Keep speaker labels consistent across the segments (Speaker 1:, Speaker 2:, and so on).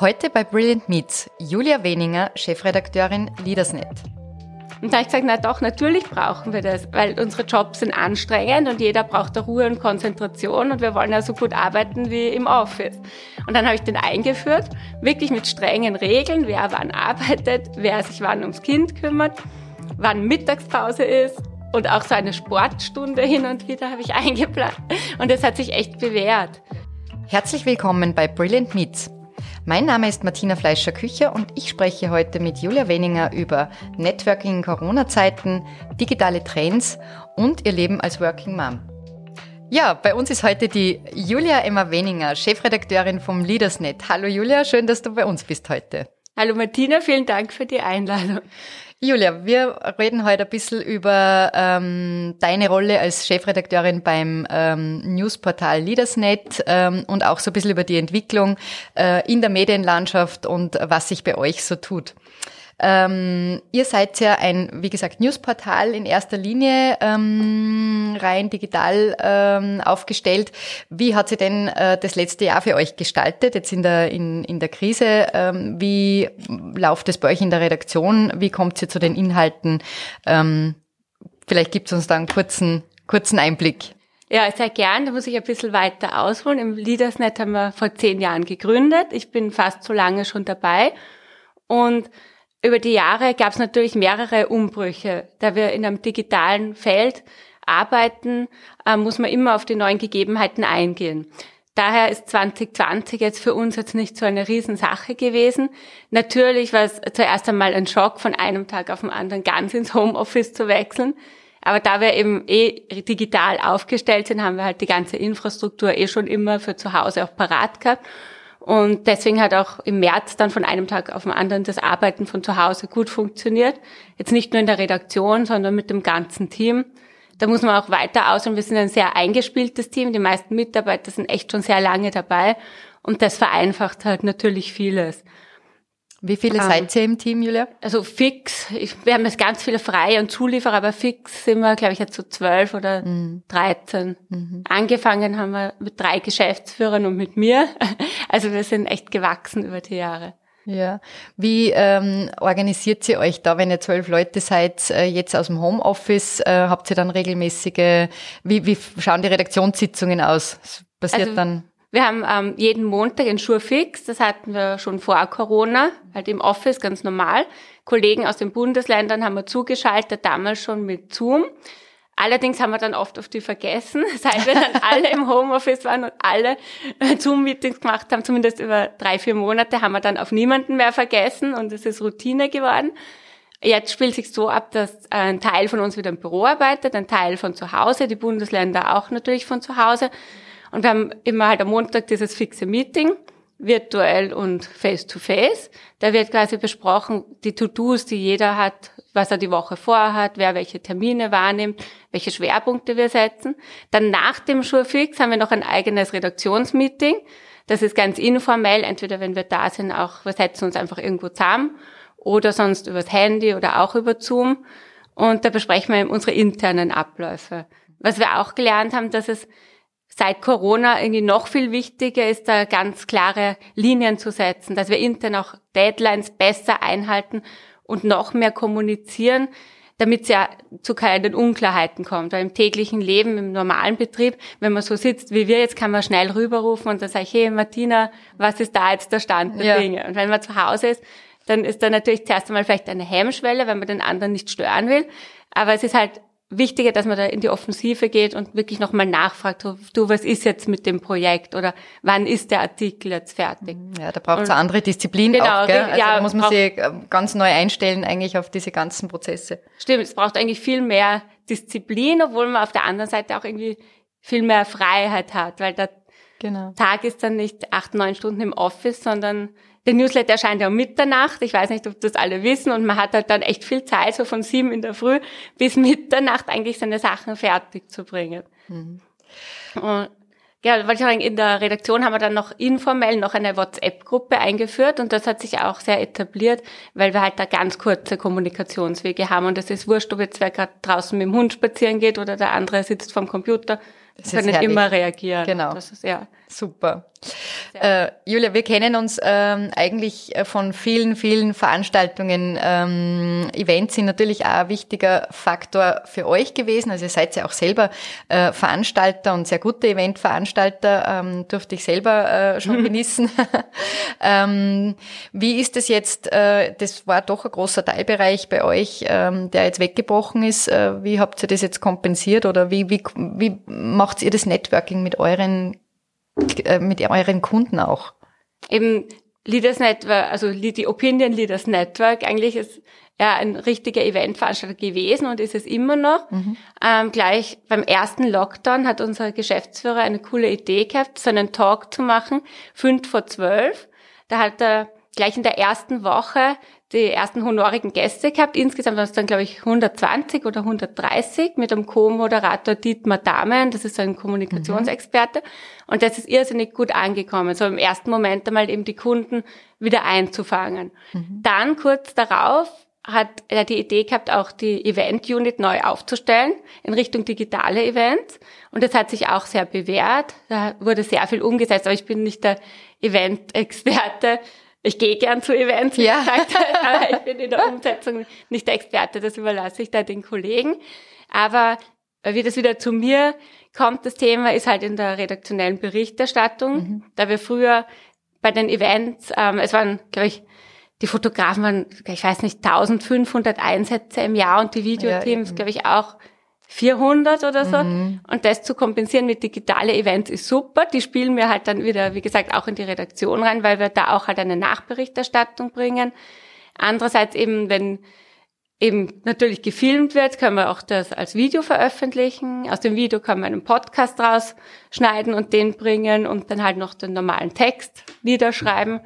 Speaker 1: Heute bei Brilliant Meets Julia Weninger, Chefredakteurin Leadersnet.
Speaker 2: Und da habe ich gesagt, na doch, natürlich brauchen wir das, weil unsere Jobs sind anstrengend und jeder braucht da Ruhe und Konzentration und wir wollen ja so gut arbeiten wie im Office. Und dann habe ich den eingeführt, wirklich mit strengen Regeln, wer wann arbeitet, wer sich wann ums Kind kümmert, wann Mittagspause ist und auch so eine Sportstunde hin und wieder habe ich eingeplant. Und das hat sich echt bewährt.
Speaker 1: Herzlich willkommen bei Brilliant Meets. Mein Name ist Martina Fleischer-Kücher und ich spreche heute mit Julia Weninger über Networking in Corona-Zeiten, digitale Trends und ihr Leben als Working Mom. Ja, bei uns ist heute die Julia Emma Weninger, Chefredakteurin vom Leadersnet. Hallo Julia, schön, dass du bei uns bist heute.
Speaker 2: Hallo Martina, vielen Dank für die Einladung.
Speaker 1: Julia, wir reden heute ein bisschen über ähm, deine Rolle als Chefredakteurin beim ähm, Newsportal Leadersnet ähm, und auch so ein bisschen über die Entwicklung äh, in der Medienlandschaft und was sich bei euch so tut. Ähm, ihr seid ja ein, wie gesagt, Newsportal in erster Linie ähm, rein digital ähm, aufgestellt. Wie hat sich denn äh, das letzte Jahr für euch gestaltet, jetzt in der, in, in der Krise? Ähm, wie läuft es bei euch in der Redaktion? Wie kommt ihr zu den Inhalten? Ähm, vielleicht gibt es uns da einen kurzen, kurzen Einblick.
Speaker 2: Ja, sehr gern. Da muss ich ein bisschen weiter ausholen. Im Leadersnet haben wir vor zehn Jahren gegründet. Ich bin fast so lange schon dabei. Und über die Jahre gab es natürlich mehrere Umbrüche. Da wir in einem digitalen Feld arbeiten, äh, muss man immer auf die neuen Gegebenheiten eingehen. Daher ist 2020 jetzt für uns jetzt nicht so eine Riesensache gewesen. Natürlich war es zuerst einmal ein Schock, von einem Tag auf den anderen ganz ins Homeoffice zu wechseln. Aber da wir eben eh digital aufgestellt sind, haben wir halt die ganze Infrastruktur eh schon immer für zu Hause auch parat gehabt. Und deswegen hat auch im März dann von einem Tag auf den anderen das Arbeiten von zu Hause gut funktioniert. Jetzt nicht nur in der Redaktion, sondern mit dem ganzen Team. Da muss man auch weiter aus und wir sind ein sehr eingespieltes Team. Die meisten Mitarbeiter sind echt schon sehr lange dabei und das vereinfacht halt natürlich vieles.
Speaker 1: Wie viele ähm, seid ihr im Team, Julia?
Speaker 2: Also fix, ich, wir haben jetzt ganz viele freie und Zulieferer, aber fix sind wir, glaube ich, jetzt so zwölf oder mhm. dreizehn. Mhm. Angefangen haben wir mit drei Geschäftsführern und mit mir. Also wir sind echt gewachsen über die Jahre.
Speaker 1: Ja. Wie ähm, organisiert ihr euch da, wenn ihr zwölf Leute seid, äh, jetzt aus dem Homeoffice? Äh, habt ihr dann regelmäßige, wie, wie schauen die Redaktionssitzungen aus? Das passiert also, dann
Speaker 2: wir haben ähm, jeden Montag ein Schurfix, das hatten wir schon vor Corona, halt im Office ganz normal. Kollegen aus den Bundesländern haben wir zugeschaltet, damals schon mit Zoom. Allerdings haben wir dann oft auf die vergessen, seit wir dann alle im Homeoffice waren und alle äh, Zoom-Meetings gemacht haben, zumindest über drei, vier Monate, haben wir dann auf niemanden mehr vergessen und es ist Routine geworden. Jetzt spielt sich so ab, dass ein Teil von uns wieder im Büro arbeitet, ein Teil von zu Hause, die Bundesländer auch natürlich von zu Hause. Und wir haben immer halt am Montag dieses fixe Meeting, virtuell und face-to-face. Da wird quasi besprochen, die To-Dos, die jeder hat, was er die Woche vorhat, wer welche Termine wahrnimmt, welche Schwerpunkte wir setzen. Dann nach dem Schurfix haben wir noch ein eigenes Redaktionsmeeting. Das ist ganz informell, entweder wenn wir da sind, auch, wir setzen uns einfach irgendwo zusammen oder sonst übers Handy oder auch über Zoom. Und da besprechen wir unsere internen Abläufe. Was wir auch gelernt haben, dass es seit Corona irgendwie noch viel wichtiger ist, da ganz klare Linien zu setzen, dass wir intern auch Deadlines besser einhalten und noch mehr kommunizieren, damit es ja zu keinen Unklarheiten kommt. Weil im täglichen Leben, im normalen Betrieb, wenn man so sitzt wie wir jetzt, kann man schnell rüberrufen und dann sage ich, hey Martina, was ist da jetzt der Stand der ja. Dinge? Und wenn man zu Hause ist, dann ist da natürlich zuerst einmal vielleicht eine Hemmschwelle, wenn man den anderen nicht stören will. Aber es ist halt wichtiger, dass man da in die Offensive geht und wirklich nochmal nachfragt, du, was ist jetzt mit dem Projekt oder wann ist der Artikel jetzt fertig?
Speaker 1: Ja, da braucht es eine andere Disziplin genau, auch, gell? Also ja, da muss man sich ähm, ganz neu einstellen eigentlich auf diese ganzen Prozesse.
Speaker 2: Stimmt, es braucht eigentlich viel mehr Disziplin, obwohl man auf der anderen Seite auch irgendwie viel mehr Freiheit hat, weil der genau. Tag ist dann nicht acht, neun Stunden im Office, sondern der Newsletter erscheint ja um Mitternacht. Ich weiß nicht, ob das alle wissen. Und man hat halt dann echt viel Zeit, so von sieben in der Früh bis Mitternacht eigentlich seine Sachen fertig zu bringen. Mhm. Und ja, wollte ich sagen, in der Redaktion haben wir dann noch informell noch eine WhatsApp-Gruppe eingeführt und das hat sich auch sehr etabliert, weil wir halt da ganz kurze Kommunikationswege haben und es ist wurscht, ob jetzt wer gerade draußen mit dem Hund spazieren geht oder der andere sitzt vorm Computer. Das können immer reagieren.
Speaker 1: Genau. Das ist ja super. Äh, Julia, wir kennen uns ähm, eigentlich äh, von vielen, vielen Veranstaltungen. Ähm, Events sind natürlich auch ein wichtiger Faktor für euch gewesen. Also ihr seid ja auch selber äh, Veranstalter und sehr gute Eventveranstalter, ähm, durfte ich selber äh, schon genießen. ähm, wie ist es jetzt, äh, das war doch ein großer Teilbereich bei euch, ähm, der jetzt weggebrochen ist. Äh, wie habt ihr das jetzt kompensiert oder wie, wie, wie macht ihr das Networking mit euren äh, mit euren Kunden auch?
Speaker 2: Eben Leaders Network, also die Opinion Leaders Network, eigentlich ist er ein richtiger Eventveranstalter gewesen und ist es immer noch. Mhm. Ähm, gleich beim ersten Lockdown hat unser Geschäftsführer eine coole Idee gehabt, so einen Talk zu machen, fünf vor zwölf. Da hat er gleich in der ersten Woche die ersten honorigen Gäste gehabt. Insgesamt waren es dann, glaube ich, 120 oder 130 mit dem Co-Moderator Dietmar Dahmen. Das ist ein Kommunikationsexperte. Mhm. Und das ist irrsinnig gut angekommen. So im ersten Moment einmal eben die Kunden wieder einzufangen. Mhm. Dann kurz darauf hat er die Idee gehabt, auch die Event-Unit neu aufzustellen in Richtung digitale Events. Und das hat sich auch sehr bewährt. Da wurde sehr viel umgesetzt. Aber ich bin nicht der Event-Experte ich gehe gern zu Events, wie ja. gesagt, aber ich bin in der Umsetzung nicht der Experte, das überlasse ich da den Kollegen. Aber wie das wieder zu mir kommt, das Thema ist halt in der redaktionellen Berichterstattung, mhm. da wir früher bei den Events, ähm, es waren, glaube ich, die Fotografen waren, ich weiß nicht, 1500 Einsätze im Jahr und die Videoteams, ja, glaube ich, auch 400 oder so. Mhm. Und das zu kompensieren mit digitale Events ist super. Die spielen wir halt dann wieder, wie gesagt, auch in die Redaktion rein, weil wir da auch halt eine Nachberichterstattung bringen. Andererseits eben, wenn eben natürlich gefilmt wird, können wir auch das als Video veröffentlichen. Aus dem Video kann man einen Podcast rausschneiden und den bringen und dann halt noch den normalen Text niederschreiben.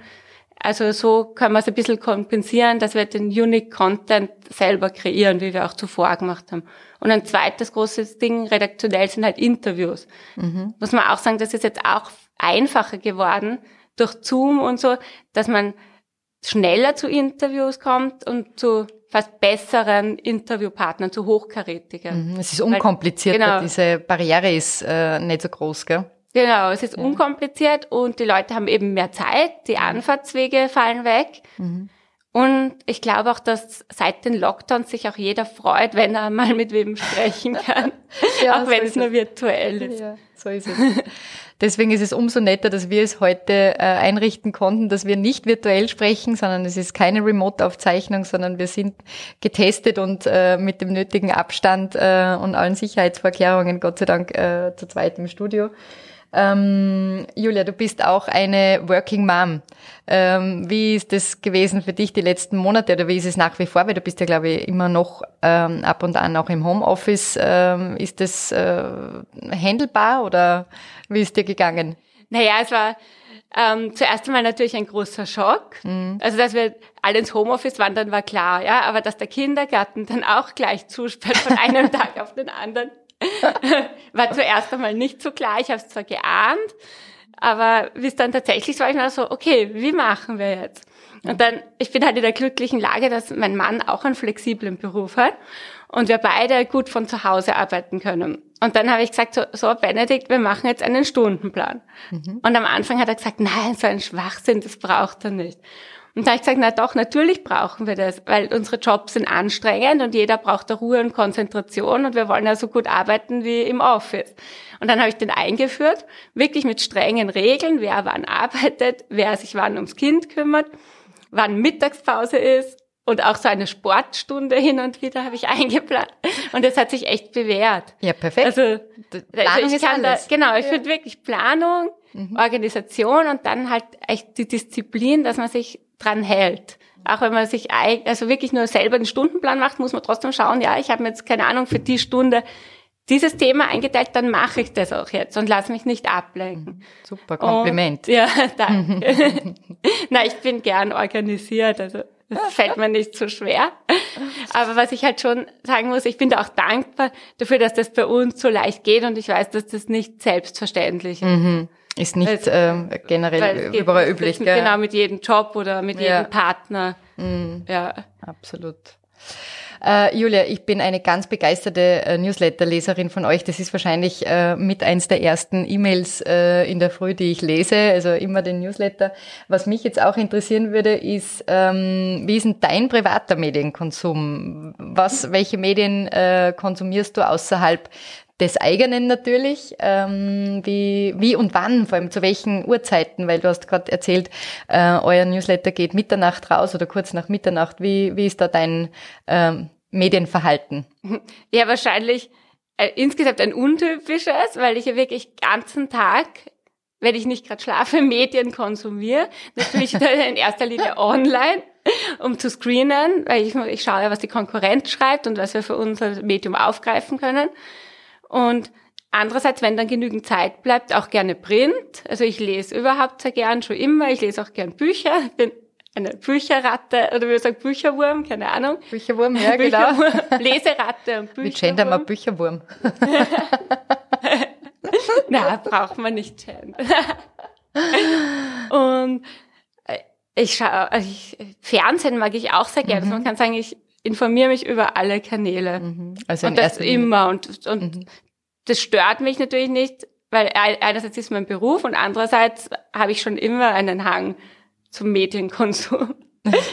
Speaker 2: Also so können wir es ein bisschen kompensieren, dass wir den Unique Content selber kreieren, wie wir auch zuvor gemacht haben. Und ein zweites großes Ding redaktionell sind halt Interviews. Mhm. Muss man auch sagen, das ist jetzt auch einfacher geworden durch Zoom und so, dass man schneller zu Interviews kommt und zu fast besseren Interviewpartnern, zu hochkarätigen.
Speaker 1: Mhm, es ist unkomplizierter, genau. diese Barriere ist äh, nicht so groß, gell?
Speaker 2: Genau, es ist ja. unkompliziert und die Leute haben eben mehr Zeit, die Anfahrtswege fallen weg. Mhm. Und ich glaube auch, dass seit den Lockdowns sich auch jeder freut, wenn er mal mit wem sprechen kann. ja, auch so wenn es nur virtuell ist. Ja, so ist
Speaker 1: es. Deswegen ist es umso netter, dass wir es heute äh, einrichten konnten, dass wir nicht virtuell sprechen, sondern es ist keine Remote-Aufzeichnung, sondern wir sind getestet und äh, mit dem nötigen Abstand äh, und allen Sicherheitsvorkehrungen Gott sei Dank äh, zu zweit im Studio. Ähm, Julia, du bist auch eine Working Mom. Ähm, wie ist das gewesen für dich die letzten Monate oder wie ist es nach wie vor? Weil du bist ja, glaube ich, immer noch ähm, ab und an auch im Homeoffice. Ähm, ist das äh, handelbar oder wie ist dir gegangen?
Speaker 2: Naja, es war ähm, zuerst einmal natürlich ein großer Schock. Mhm. Also, dass wir alle ins Homeoffice wandern, war klar, ja. Aber dass der Kindergarten dann auch gleich zusperrt von einem Tag auf den anderen, war zuerst einmal nicht so klar. Ich habe es zwar geahnt, aber wie es dann tatsächlich war, ich mir so, okay, wie machen wir jetzt? Und dann, ich bin halt in der glücklichen Lage, dass mein Mann auch einen flexiblen Beruf hat und wir beide gut von zu Hause arbeiten können. Und dann habe ich gesagt, so, so Benedikt, wir machen jetzt einen Stundenplan. Mhm. Und am Anfang hat er gesagt, nein, so ein Schwachsinn, das braucht er nicht. Und da habe ich gesagt, na doch, natürlich brauchen wir das, weil unsere Jobs sind anstrengend und jeder braucht da Ruhe und Konzentration und wir wollen ja so gut arbeiten wie im Office. Und dann habe ich den eingeführt, wirklich mit strengen Regeln, wer wann arbeitet, wer sich wann ums Kind kümmert, wann Mittagspause ist und auch so eine Sportstunde hin und wieder habe ich eingeplant. Und das hat sich echt bewährt.
Speaker 1: Ja, perfekt.
Speaker 2: Also, also ich kann da, genau, ich ja. finde wirklich Planung, mhm. Organisation und dann halt echt die Disziplin, dass man sich dran hält. Auch wenn man sich also wirklich nur selber einen Stundenplan macht, muss man trotzdem schauen, ja, ich habe mir jetzt keine Ahnung für die Stunde dieses Thema eingeteilt, dann mache ich das auch jetzt und lass mich nicht ablenken. Mhm.
Speaker 1: Super Kompliment.
Speaker 2: Und, ja, danke. Na, ich bin gern organisiert, also das fällt mir nicht so schwer. Aber was ich halt schon sagen muss, ich bin da auch dankbar dafür, dass das bei uns so leicht geht und ich weiß, dass das nicht selbstverständlich ist. Mhm.
Speaker 1: Ist nicht äh, generell überall üblich.
Speaker 2: Gell? Genau, mit jedem Job oder mit ja. jedem Partner. Mhm.
Speaker 1: Ja. Absolut. Äh, Julia, ich bin eine ganz begeisterte äh, Newsletter-Leserin von euch. Das ist wahrscheinlich äh, mit eins der ersten E-Mails äh, in der Früh, die ich lese, also immer den Newsletter. Was mich jetzt auch interessieren würde, ist, ähm, wie ist denn dein privater Medienkonsum? Was, welche Medien äh, konsumierst du außerhalb des eigenen natürlich, ähm, wie, wie und wann, vor allem zu welchen Uhrzeiten, weil du hast gerade erzählt, äh, euer Newsletter geht Mitternacht raus oder kurz nach Mitternacht. Wie, wie ist da dein ähm, Medienverhalten?
Speaker 2: Ja, wahrscheinlich äh, insgesamt ein untypisches, weil ich ja wirklich ganzen Tag wenn ich nicht gerade schlafe, Medien konsumiere. Natürlich in erster Linie online, um zu screenen, weil ich, ich schaue ja, was die Konkurrenz schreibt und was wir für unser Medium aufgreifen können. Und andererseits, wenn dann genügend Zeit bleibt, auch gerne Print. Also ich lese überhaupt sehr gern, schon immer. Ich lese auch gern Bücher. Ich bin eine Bücherratte, oder wie man sagt, Bücherwurm, keine Ahnung.
Speaker 1: Bücherwurm, ja, genau.
Speaker 2: Leseratte und Bücherwurm.
Speaker 1: Wie gendern wir Bücherwurm?
Speaker 2: Na, braucht man nicht gendern. und äh, ich schaue, also ich, Fernsehen mag ich auch sehr gerne. Mhm. Also man kann sagen, ich informiere mich über alle Kanäle. Mhm. Also und das immer. Und, und mhm. das stört mich natürlich nicht, weil einerseits ist mein Beruf und andererseits habe ich schon immer einen Hang zum Medienkonsum.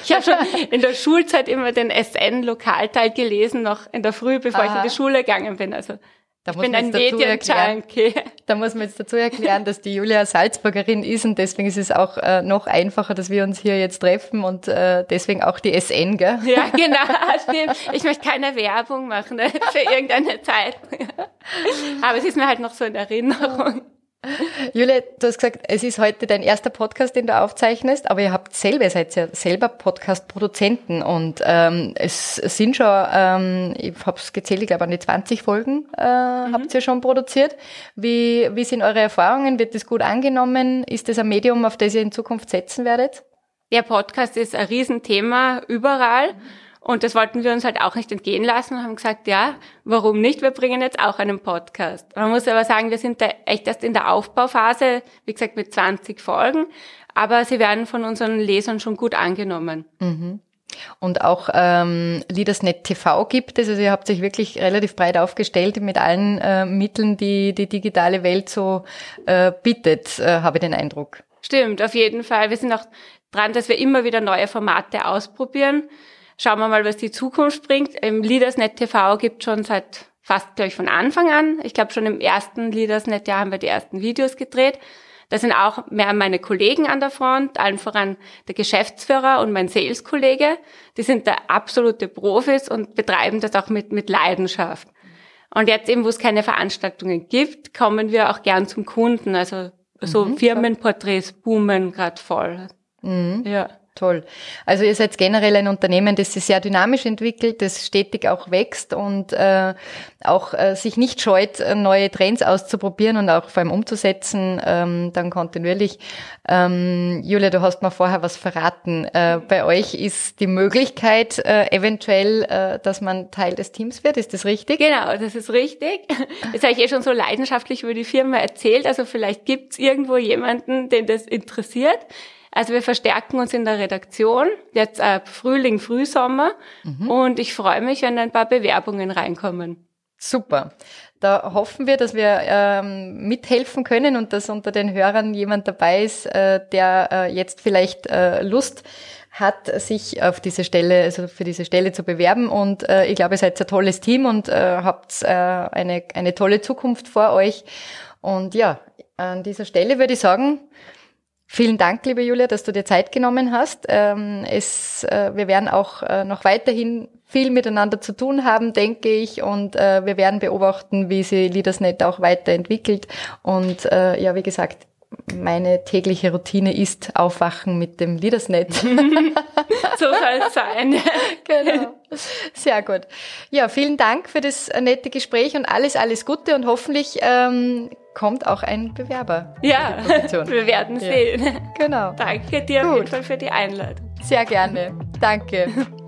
Speaker 2: Ich habe schon in der Schulzeit immer den SN-Lokalteil gelesen, noch in der Früh, bevor Aha. ich in die Schule gegangen bin. Also da ich bin ein Medienjunkie.
Speaker 1: Da muss man jetzt dazu erklären, dass die Julia Salzburgerin ist und deswegen ist es auch äh, noch einfacher, dass wir uns hier jetzt treffen und äh, deswegen auch die SN, gell?
Speaker 2: Ja, genau, stimmt. Ich möchte keine Werbung machen ne, für irgendeine Zeit. Aber es ist mir halt noch so in Erinnerung.
Speaker 1: Julia, du hast gesagt, es ist heute dein erster Podcast, den du aufzeichnest, aber ihr habt selber, ihr seid ja selber Podcast-Produzenten und ähm, es sind schon, ähm, ich habe es gezählt, ich glaube an die 20 Folgen äh, mhm. habt ihr schon produziert. Wie, wie sind eure Erfahrungen? Wird das gut angenommen? Ist das ein Medium, auf das ihr in Zukunft setzen werdet?
Speaker 2: Der Podcast ist ein Riesenthema überall. Mhm. Und das wollten wir uns halt auch nicht entgehen lassen und haben gesagt, ja, warum nicht? Wir bringen jetzt auch einen Podcast. Man muss aber sagen, wir sind da echt erst in der Aufbauphase, wie gesagt, mit 20 Folgen, aber sie werden von unseren Lesern schon gut angenommen.
Speaker 1: Mhm. Und auch ähm, Leadersnet TV gibt es. Also ihr habt sich wirklich relativ breit aufgestellt mit allen äh, Mitteln, die die digitale Welt so äh, bietet, äh, habe ich den Eindruck.
Speaker 2: Stimmt, auf jeden Fall. Wir sind auch dran, dass wir immer wieder neue Formate ausprobieren. Schauen wir mal, was die Zukunft bringt. Im Leadersnet TV gibt schon seit fast, glaube ich, von Anfang an. Ich glaube, schon im ersten Leadersnet-Jahr haben wir die ersten Videos gedreht. Da sind auch mehr meine Kollegen an der Front, allen voran der Geschäftsführer und mein Sales-Kollege. Die sind da absolute Profis und betreiben das auch mit, mit Leidenschaft. Und jetzt eben, wo es keine Veranstaltungen gibt, kommen wir auch gern zum Kunden. Also so mhm, Firmenporträts boomen gerade voll.
Speaker 1: Mhm. Ja. Toll. Also ihr seid generell ein Unternehmen, das sich sehr dynamisch entwickelt, das stetig auch wächst und äh, auch äh, sich nicht scheut, äh, neue Trends auszuprobieren und auch vor allem umzusetzen, ähm, dann kontinuierlich. Ähm, Julia, du hast mir vorher was verraten. Äh, bei euch ist die Möglichkeit äh, eventuell, äh, dass man Teil des Teams wird. Ist das richtig?
Speaker 2: Genau, das ist richtig. Das habe ich eh schon so leidenschaftlich über die Firma erzählt. Also vielleicht gibt es irgendwo jemanden, den das interessiert. Also wir verstärken uns in der Redaktion, jetzt äh, Frühling, Frühsommer mhm. und ich freue mich, wenn ein paar Bewerbungen reinkommen.
Speaker 1: Super. Da hoffen wir, dass wir ähm, mithelfen können und dass unter den Hörern jemand dabei ist, äh, der äh, jetzt vielleicht äh, Lust hat, sich auf diese Stelle, also für diese Stelle zu bewerben. Und äh, ich glaube, ihr seid ein tolles Team und äh, habt äh, eine, eine tolle Zukunft vor euch. Und ja, an dieser Stelle würde ich sagen, Vielen Dank, liebe Julia, dass du dir Zeit genommen hast. Ähm, es, äh, wir werden auch äh, noch weiterhin viel miteinander zu tun haben, denke ich, und äh, wir werden beobachten, wie sie LeadersNet auch weiterentwickelt. Und ja, wie gesagt, meine tägliche Routine ist Aufwachen mit dem Leadersnet. so
Speaker 2: soll es sein.
Speaker 1: genau. Sehr gut. Ja, vielen Dank für das nette Gespräch und alles, alles Gute und hoffentlich ähm, kommt auch ein Bewerber.
Speaker 2: Ja, wir werden sehen.
Speaker 1: Ja. Genau.
Speaker 2: Danke dir Gut. auf jeden Fall für die Einladung.
Speaker 1: Sehr gerne. Danke.